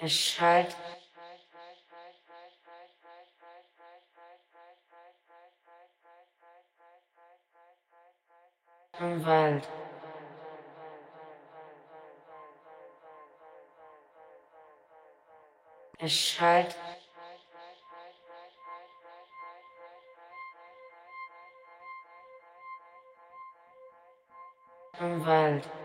erschallt im Wald. Erschallt im Wald.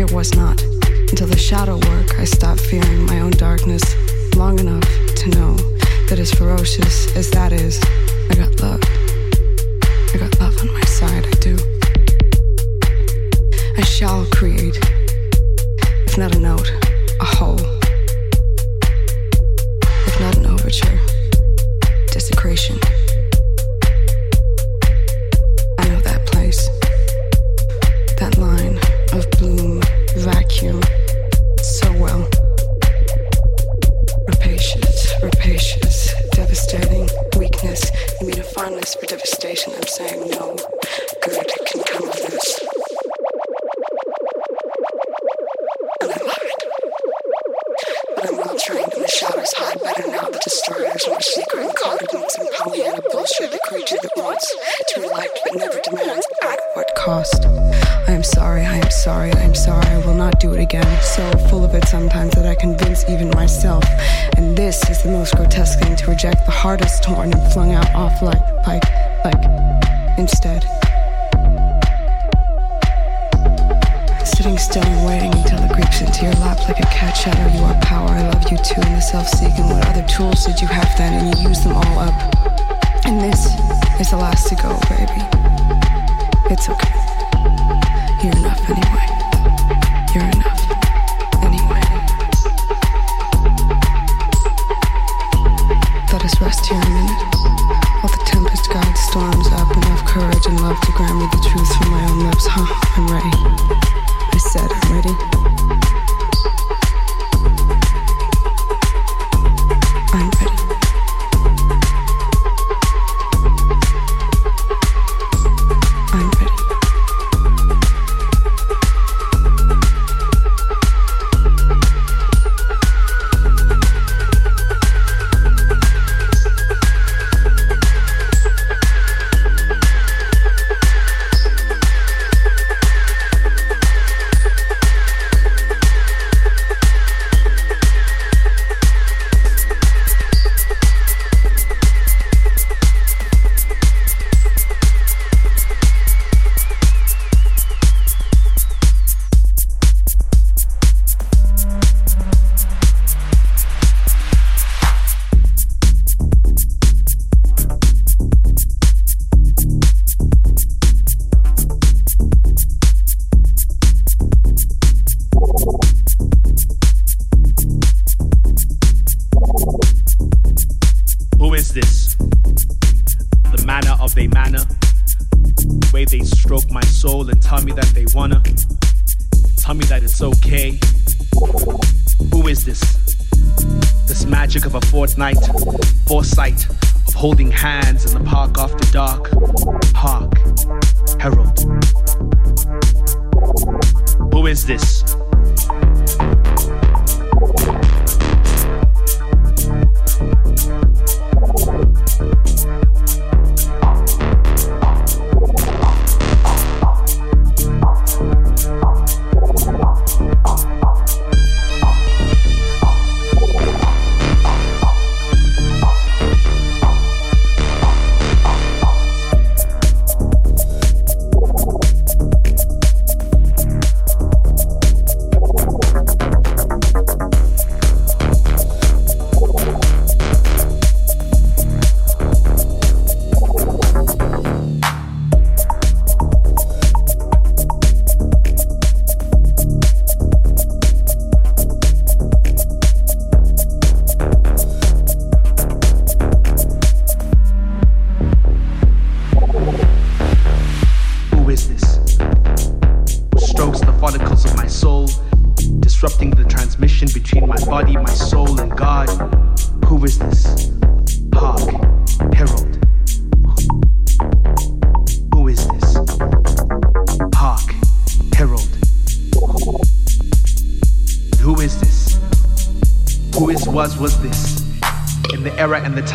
It was not. Until the shadow work, I stopped fearing my own darkness long enough to know that as ferocious as that is, I got love. I got love on my side, I do. I shall create, if not a note, a whole. If not an overture, desecration. reject the hardest torn and flung out off like, like, like, instead. Sitting still and waiting until it creeps into your lap like a cat shadow. You are power, I love you too, and the self seeking. What other tools did you have then? And you use them all up. And this is the last to go, baby. It's okay. You're enough anyway. You're enough.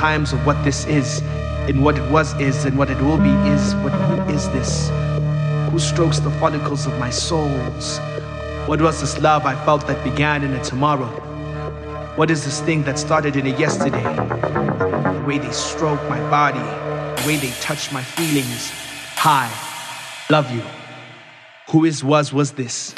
Times of what this is, and what it was is, and what it will be is, what who is this? Who strokes the follicles of my souls? What was this love I felt that began in a tomorrow? What is this thing that started in a yesterday? The way they stroke my body, the way they touch my feelings. Hi, love you. Who is, was, was this?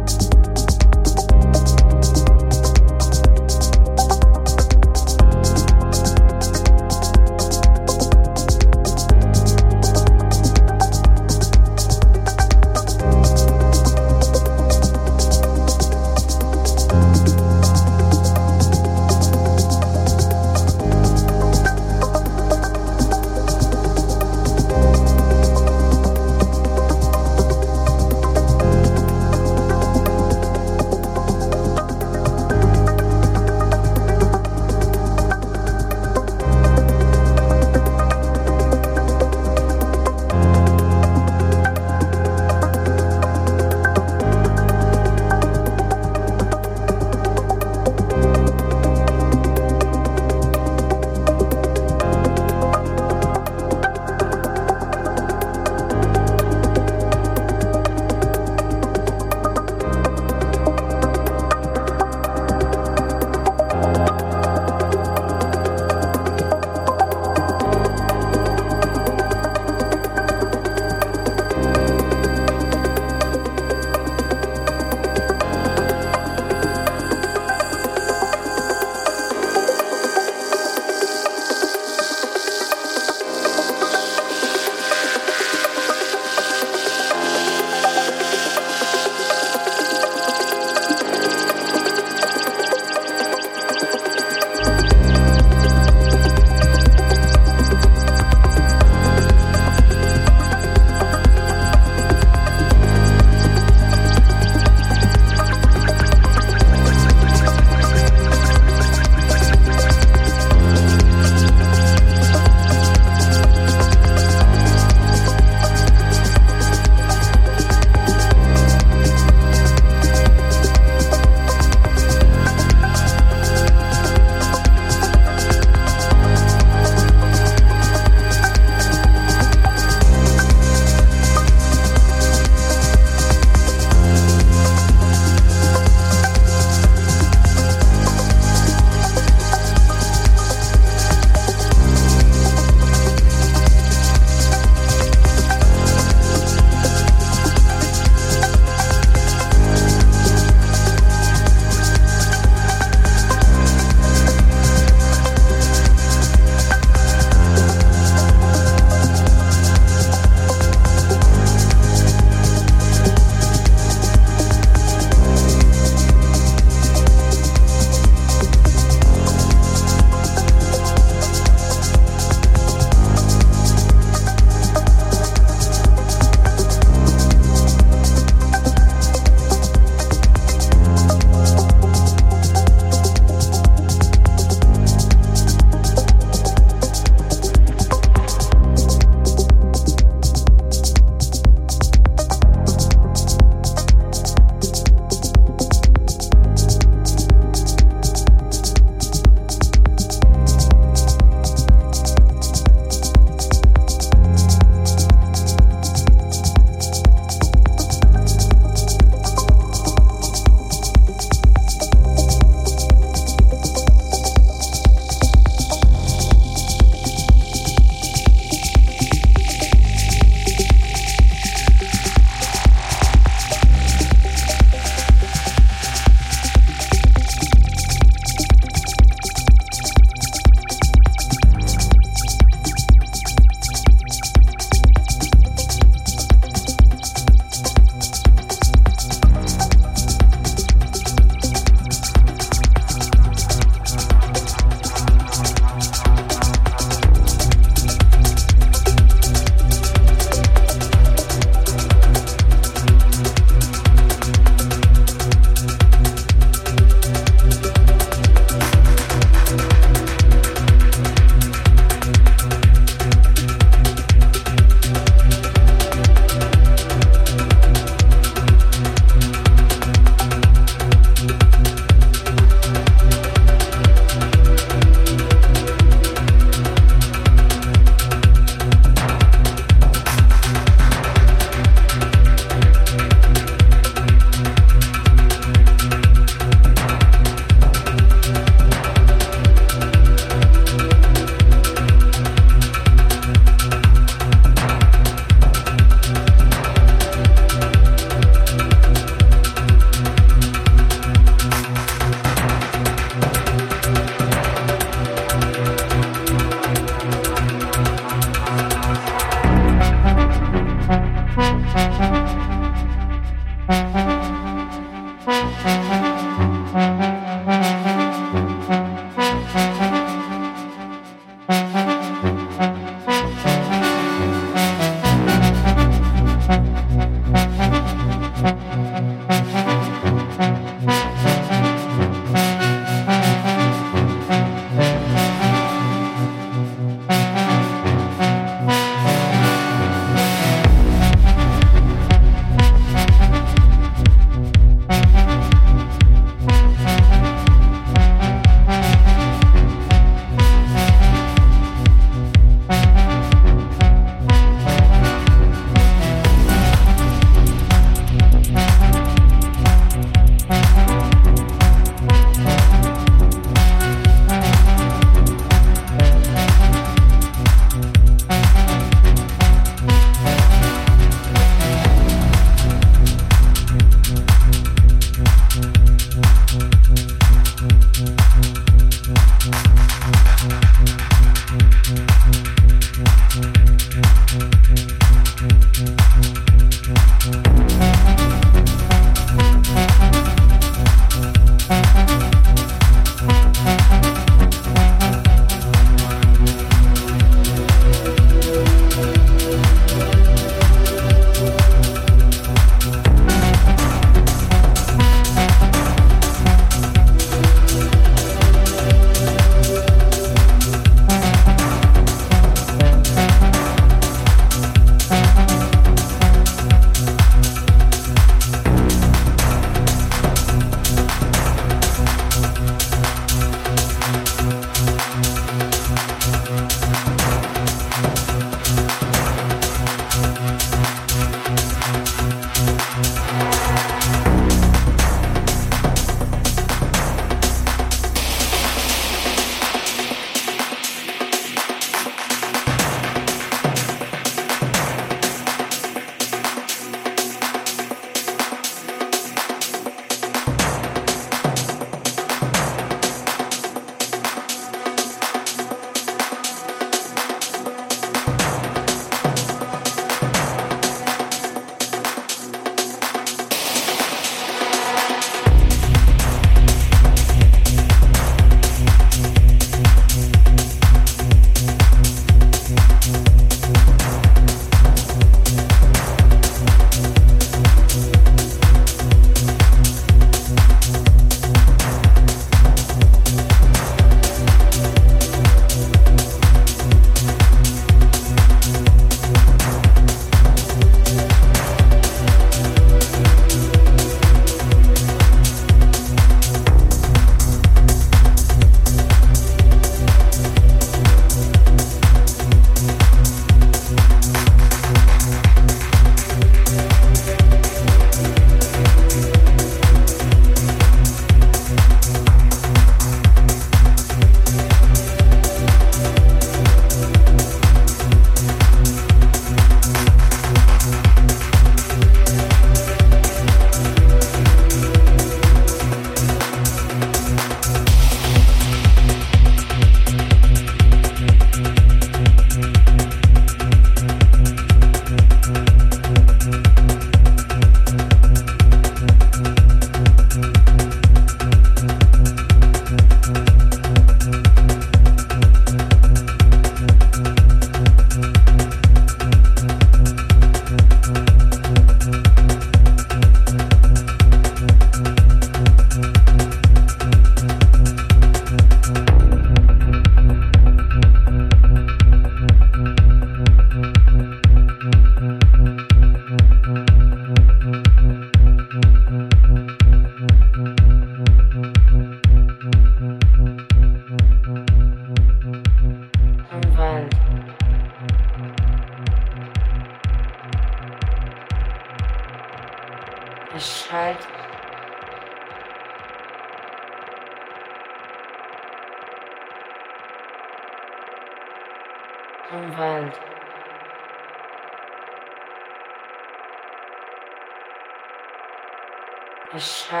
Bescheid